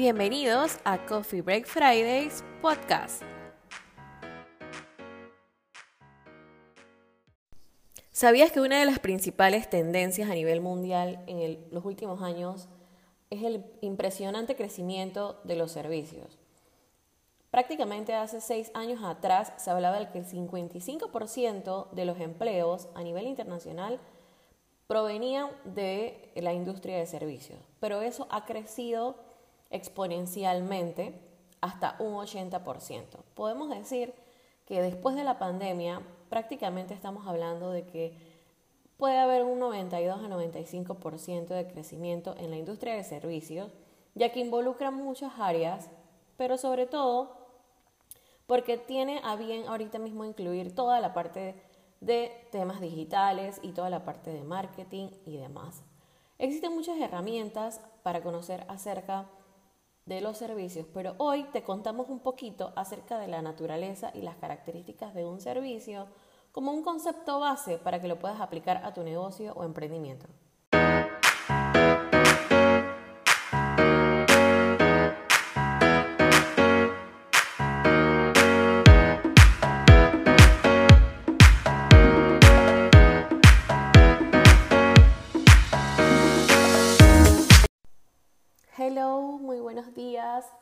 Bienvenidos a Coffee Break Fridays podcast. ¿Sabías que una de las principales tendencias a nivel mundial en los últimos años es el impresionante crecimiento de los servicios? Prácticamente hace seis años atrás se hablaba de que el 55% de los empleos a nivel internacional provenían de la industria de servicios, pero eso ha crecido exponencialmente hasta un 80%. Podemos decir que después de la pandemia prácticamente estamos hablando de que puede haber un 92 a 95% de crecimiento en la industria de servicios, ya que involucra muchas áreas, pero sobre todo porque tiene a bien ahorita mismo incluir toda la parte de temas digitales y toda la parte de marketing y demás. Existen muchas herramientas para conocer acerca de los servicios, pero hoy te contamos un poquito acerca de la naturaleza y las características de un servicio como un concepto base para que lo puedas aplicar a tu negocio o emprendimiento.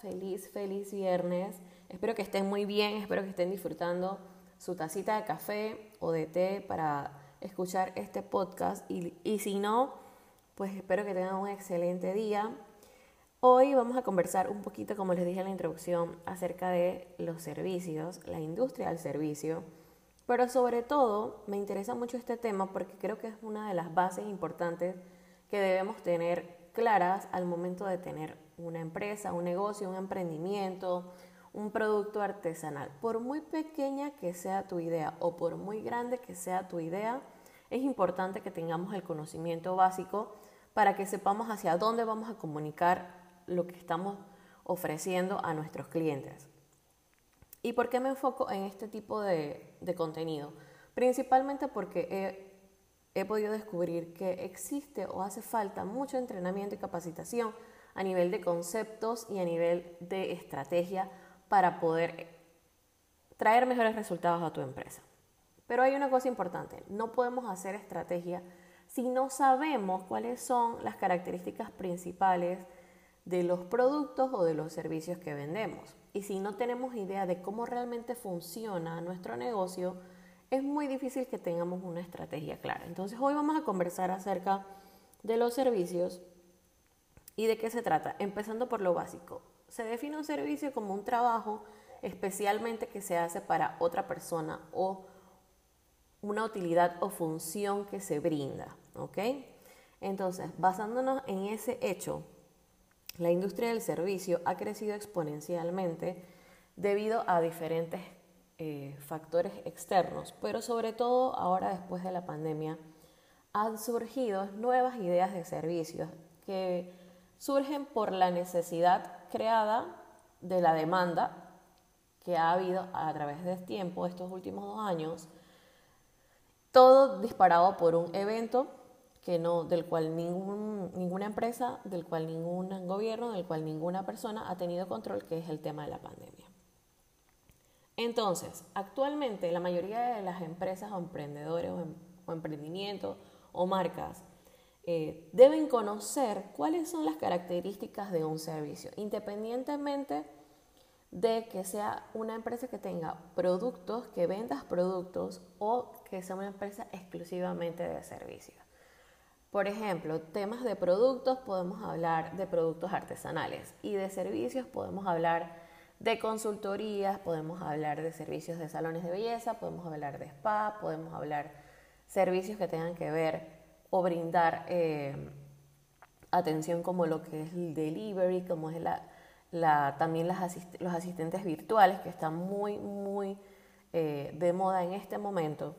Feliz, feliz viernes. Espero que estén muy bien, espero que estén disfrutando su tacita de café o de té para escuchar este podcast y, y si no, pues espero que tengan un excelente día. Hoy vamos a conversar un poquito, como les dije en la introducción, acerca de los servicios, la industria del servicio, pero sobre todo me interesa mucho este tema porque creo que es una de las bases importantes que debemos tener claras al momento de tener una empresa, un negocio, un emprendimiento, un producto artesanal. Por muy pequeña que sea tu idea o por muy grande que sea tu idea, es importante que tengamos el conocimiento básico para que sepamos hacia dónde vamos a comunicar lo que estamos ofreciendo a nuestros clientes. ¿Y por qué me enfoco en este tipo de, de contenido? Principalmente porque he he podido descubrir que existe o hace falta mucho entrenamiento y capacitación a nivel de conceptos y a nivel de estrategia para poder traer mejores resultados a tu empresa. Pero hay una cosa importante, no podemos hacer estrategia si no sabemos cuáles son las características principales de los productos o de los servicios que vendemos. Y si no tenemos idea de cómo realmente funciona nuestro negocio, es muy difícil que tengamos una estrategia clara. Entonces hoy vamos a conversar acerca de los servicios y de qué se trata, empezando por lo básico. Se define un servicio como un trabajo especialmente que se hace para otra persona o una utilidad o función que se brinda, ¿ok? Entonces, basándonos en ese hecho, la industria del servicio ha crecido exponencialmente debido a diferentes eh, factores externos, pero sobre todo ahora después de la pandemia han surgido nuevas ideas de servicios que surgen por la necesidad creada de la demanda que ha habido a través del tiempo, estos últimos dos años, todo disparado por un evento que no, del cual ningún, ninguna empresa, del cual ningún gobierno, del cual ninguna persona ha tenido control, que es el tema de la pandemia. Entonces, actualmente la mayoría de las empresas o emprendedores o, em, emprendimientos o marcas eh, deben conocer cuáles son las características de un servicio, independientemente de que sea una empresa que tenga productos, que vendas productos o que sea una empresa exclusivamente de servicios. Por ejemplo, temas de productos podemos hablar de productos artesanales y de servicios podemos hablar de consultorías, podemos hablar de servicios de salones de belleza, podemos hablar de spa, podemos hablar servicios que tengan que ver o brindar eh, atención como lo que es el delivery, como es la, también los asistentes virtuales que están muy, muy eh, de moda en este momento.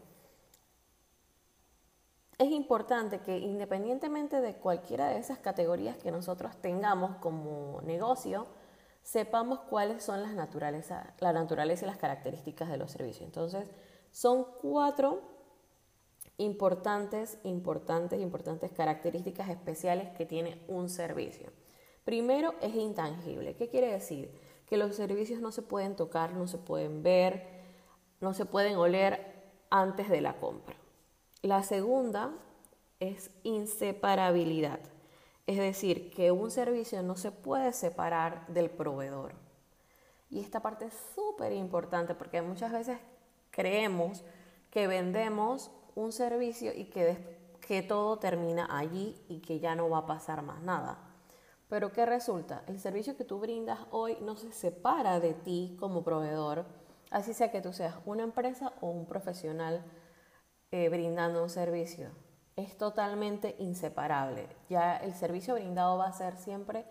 Es importante que independientemente de cualquiera de esas categorías que nosotros tengamos como negocio, sepamos cuáles son las naturaleza, la naturaleza y las características de los servicios. Entonces, son cuatro importantes, importantes, importantes características especiales que tiene un servicio. Primero es intangible. ¿Qué quiere decir? Que los servicios no se pueden tocar, no se pueden ver, no se pueden oler antes de la compra. La segunda es inseparabilidad. Es decir, que un servicio no se puede separar del proveedor. Y esta parte es súper importante porque muchas veces creemos que vendemos un servicio y que, que todo termina allí y que ya no va a pasar más nada. Pero ¿qué resulta? El servicio que tú brindas hoy no se separa de ti como proveedor, así sea que tú seas una empresa o un profesional eh, brindando un servicio. Es totalmente inseparable. Ya el servicio brindado va a ser siempre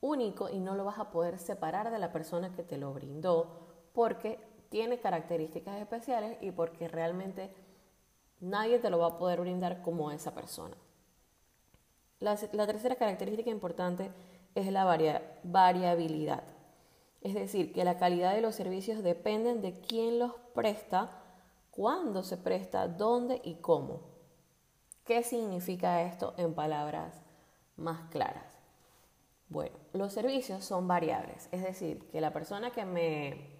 único y no lo vas a poder separar de la persona que te lo brindó porque tiene características especiales y porque realmente nadie te lo va a poder brindar como esa persona. La, tercera característica importante es la variabilidad. Es decir, que la calidad de los servicios dependen de quién los presta, cuándo se presta, dónde y cómo. ¿Qué significa esto en palabras más claras? Bueno, los servicios son variables, es decir, que la persona que me,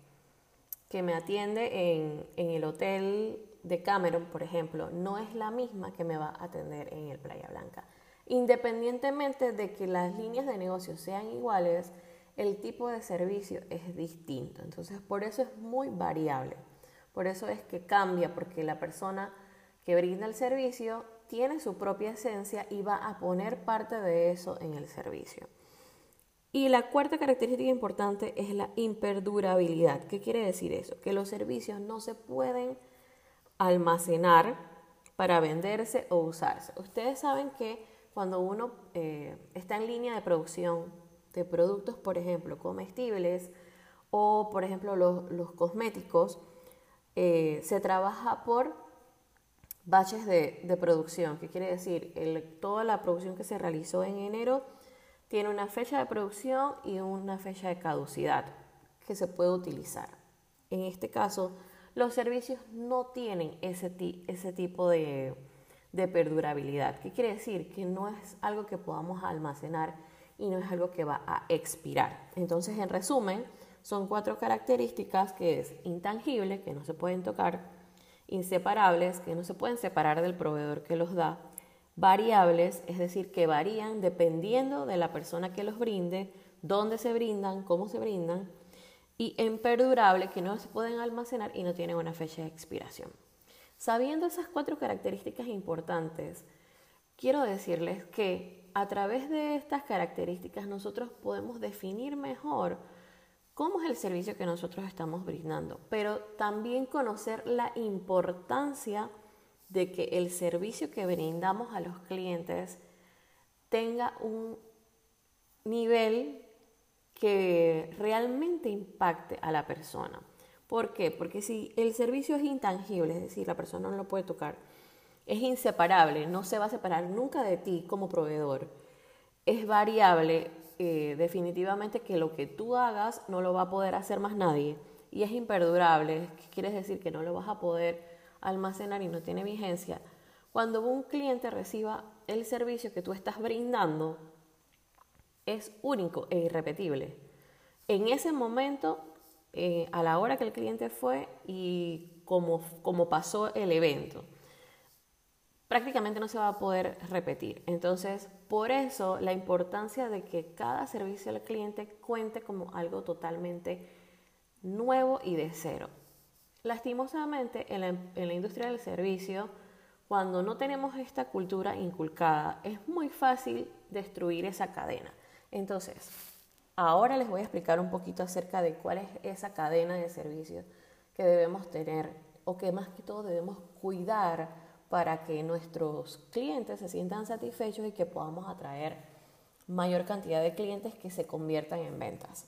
que me atiende en, en el hotel de Cameron, por ejemplo, no es la misma que me va a atender en el Playa Blanca. Independientemente de que las líneas de negocio sean iguales, el tipo de servicio es distinto. Entonces, por eso es muy variable. Por eso es que cambia, porque la persona que brinda el servicio tiene su propia esencia y va a poner parte de eso en el servicio. Y la cuarta característica importante es la imperdurabilidad. ¿Qué quiere decir eso? Que los servicios no se pueden almacenar para venderse o usarse. Ustedes saben que cuando uno eh, está en línea de producción de productos, por ejemplo, comestibles o, por ejemplo, los, cosméticos, eh, se trabaja por baches de, producción, que quiere decir, toda la producción que se realizó en enero tiene una fecha de producción y una fecha de caducidad que se puede utilizar. En este caso, los servicios no tienen ese, ese tipo de, de perdurabilidad. ¿Qué quiere decir? Que no es algo que podamos almacenar y no es algo que va a expirar. Entonces, en resumen, son cuatro características que es intangible, que no se pueden tocar, inseparables, que no se pueden separar del proveedor que los da, variables, es decir, que varían dependiendo de la persona que los brinde, dónde se brindan, cómo se brindan, y en perdurable, que no se pueden almacenar y no tienen una fecha de expiración. Sabiendo esas cuatro características importantes, quiero decirles que a través de estas características nosotros podemos definir mejor cómo es el servicio que nosotros estamos brindando, pero también conocer la importancia de que el servicio que brindamos a los clientes tenga un nivel que realmente impacte a la persona. ¿Por qué? Porque si el servicio es intangible, es decir, la persona no lo puede tocar, es inseparable, no se va a separar nunca de ti como proveedor, es variable, eh, definitivamente que lo que tú hagas no lo va a poder hacer más nadie y es imperdurable, ¿qué quiere decir que no lo vas a poder almacenar y no tiene vigencia. Cuando un cliente reciba el servicio que tú estás brindando, es único e irrepetible. En ese momento eh, a la hora que el cliente fue y cómo, pasó el evento. Prácticamente no se va a poder repetir. Entonces, por eso la importancia de que cada servicio al cliente cuente como algo totalmente nuevo y de cero. Lastimosamente, en la, en la industria del servicio, cuando no tenemos esta cultura inculcada, es muy fácil destruir esa cadena. Entonces, Ahora les voy a explicar un poquito acerca de cuál es esa cadena de servicios que debemos tener o que más que todo debemos cuidar para que nuestros clientes se sientan satisfechos y que podamos atraer mayor cantidad de clientes que se conviertan en ventas.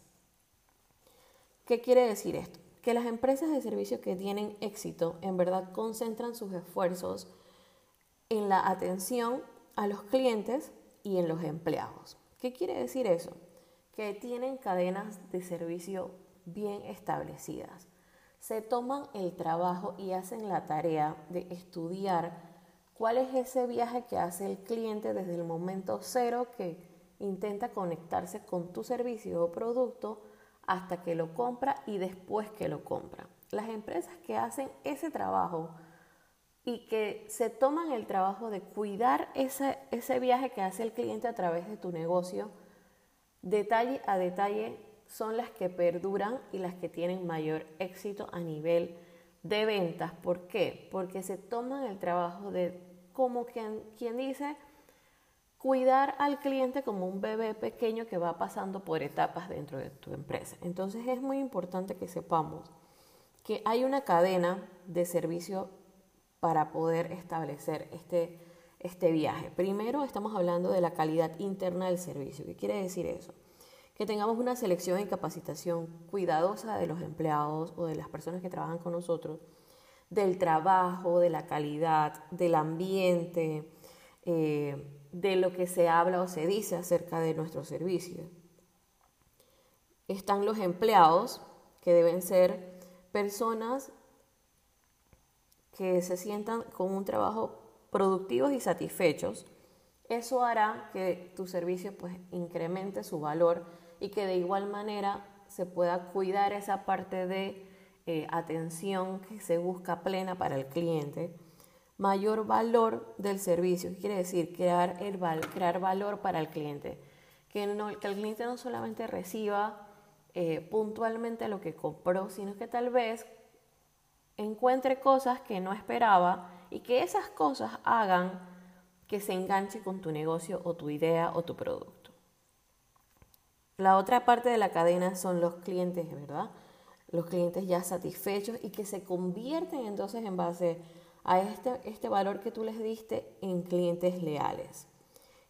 ¿Qué quiere decir esto? Que las empresas de servicios que tienen éxito en verdad concentran sus esfuerzos en la atención a los clientes y en los empleados. ¿Qué quiere decir eso? que tienen cadenas de servicio bien establecidas. Se toman el trabajo y hacen la tarea de estudiar cuál es ese viaje que hace el cliente desde el momento cero que intenta conectarse con tu servicio o producto hasta que lo compra y después que lo compra. Las empresas que hacen ese trabajo y que se toman el trabajo de cuidar ese, ese viaje que hace el cliente a través de tu negocio, detalle a detalle, son las que perduran y las que tienen mayor éxito a nivel de ventas. ¿Por qué? Porque se toman el trabajo de, como quien, quien dice, cuidar al cliente como un bebé pequeño que va pasando por etapas dentro de tu empresa. Entonces es muy importante que sepamos que hay una cadena de servicio para poder establecer este, este viaje. Primero estamos hablando de la calidad interna del servicio. ¿Qué quiere decir eso? Que tengamos una selección y capacitación cuidadosa de los empleados o de las personas que trabajan con nosotros, del trabajo, de la calidad, del ambiente, eh, de lo que se habla o se dice acerca de nuestro servicio. Están los empleados, que deben ser personas que se sientan con un trabajo productivos y satisfechos. Eso hará que tu servicio pues incremente su valor y que de igual manera se pueda cuidar esa parte de eh, atención que se busca plena para el cliente mayor valor del servicio. ¿Qué quiere decir? Crear, el crear valor para el cliente. Que, no, que el cliente no solamente reciba eh, puntualmente lo que compró, sino que tal vez encuentre cosas que no esperaba y que esas cosas hagan que se enganche con tu negocio o tu idea o tu producto. La otra parte de la cadena son los clientes, ¿verdad? Los clientes ya satisfechos y que se convierten entonces en base a este, este valor que tú les diste en clientes leales.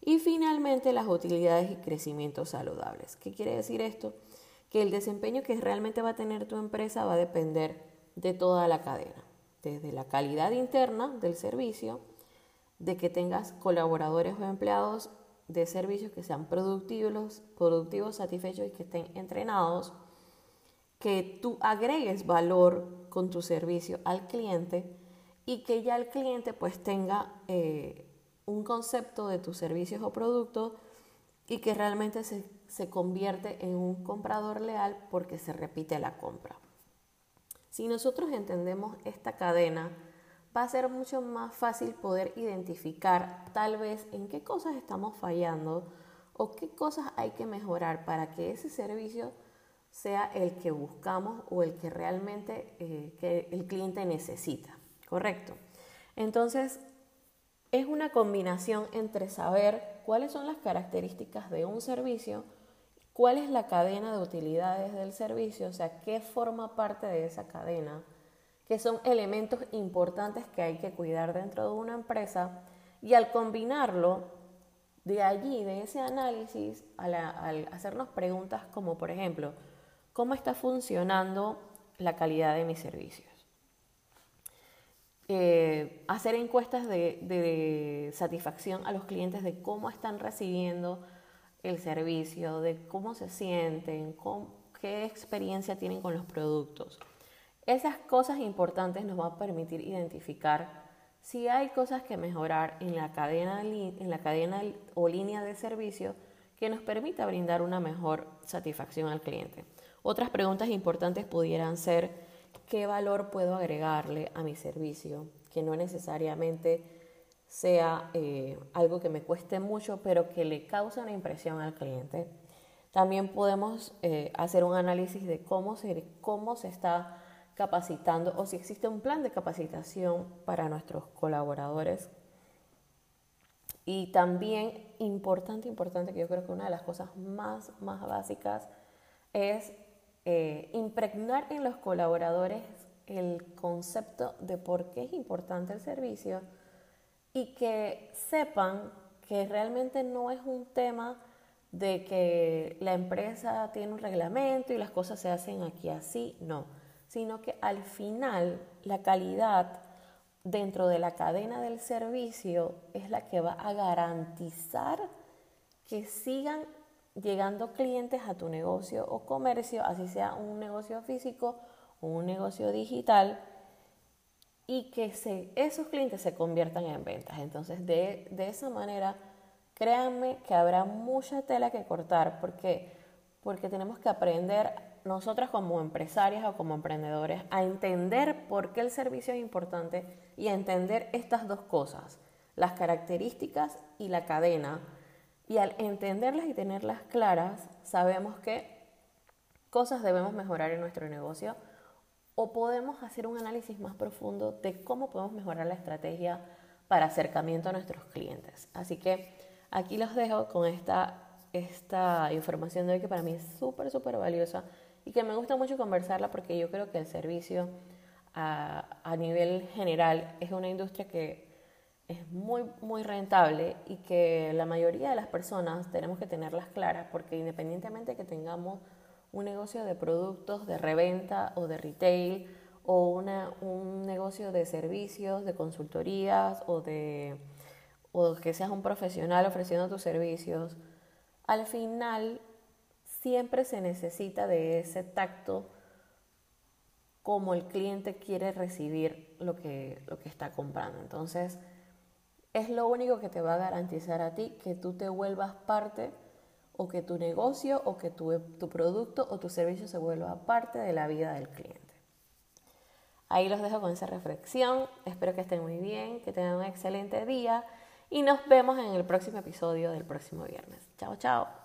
Y finalmente las utilidades y crecimientos saludables. ¿Qué quiere decir esto? Que el desempeño que realmente va a tener tu empresa va a depender de toda la cadena, desde la calidad interna del servicio, de que tengas colaboradores o empleados de servicios que sean productivos, productivos, satisfechos y que estén entrenados, que tú agregues valor con tu servicio al cliente y que ya el cliente pues tenga eh, un concepto de tus servicios o productos y que realmente se, se convierte en un comprador leal porque se repite la compra. Si nosotros entendemos esta cadena, va a ser mucho más fácil poder identificar tal vez en qué cosas estamos fallando o qué cosas hay que mejorar para que ese servicio sea el que buscamos o el que realmente eh, que el cliente necesita. ¿correcto? Entonces, es una combinación entre saber cuáles son las características de un servicio, cuál es la cadena de utilidades del servicio, o sea, qué forma parte de esa cadena, que son elementos importantes que hay que cuidar dentro de una empresa y al combinarlo, de allí, de ese análisis, al, hacernos preguntas como, por ejemplo, ¿cómo está funcionando la calidad de mi servicio? Eh, hacer encuestas de, satisfacción a los clientes de cómo están recibiendo el servicio, de cómo se sienten, qué experiencia tienen con los productos. Esas cosas importantes nos van a permitir identificar si hay cosas que mejorar en la cadena, en la cadena o línea de servicio que nos permita brindar una mejor satisfacción al cliente. Otras preguntas importantes pudieran ser, qué valor puedo agregarle a mi servicio, que no necesariamente sea eh, algo que me cueste mucho, pero que le cause una impresión al cliente. También podemos eh, hacer un análisis de cómo se, cómo se está capacitando o si existe un plan de capacitación para nuestros colaboradores. Y también importante, importante, que yo creo que una de las cosas más, más básicas es eh, impregnar en los colaboradores el concepto de por qué es importante el servicio y que sepan que realmente no es un tema de que la empresa tiene un reglamento y las cosas se hacen aquí así, no, sino que al final la calidad dentro de la cadena del servicio es la que va a garantizar que sigan llegando clientes a tu negocio o comercio, así sea un negocio físico o un negocio digital, y que se, esos clientes se conviertan en ventas. Entonces, de, esa manera Créanme que habrá mucha tela que cortar porque, porque tenemos que aprender nosotras como empresarias o como emprendedores a entender por qué el servicio es importante y a entender estas dos cosas, las características y la cadena. Y al entenderlas y tenerlas claras, sabemos qué cosas debemos mejorar en nuestro negocio o podemos hacer un análisis más profundo de cómo podemos mejorar la estrategia para acercamiento a nuestros clientes. Así que aquí los dejo con esta, esta información de hoy que para mí es súper, súper valiosa y que me gusta mucho conversarla porque yo creo que el servicio a, a nivel general es una industria que es muy, muy rentable y que la mayoría de las personas tenemos que tenerlas claras porque independientemente que tengamos un negocio de productos de reventa o de retail o una, un negocio de servicios, de consultorías o, de, o que seas un profesional ofreciendo tus servicios, al final siempre se necesita de ese tacto como el cliente quiere recibir lo que, lo que está comprando. Entonces, es lo único que te va a garantizar a ti que tú te vuelvas parte o que tu negocio o que tu, tu producto o tu servicio se vuelva parte de la vida del cliente. Ahí los dejo con esa reflexión. Espero que estén muy bien, que tengan un excelente día y nos vemos en el próximo episodio del próximo viernes. Chao, chao.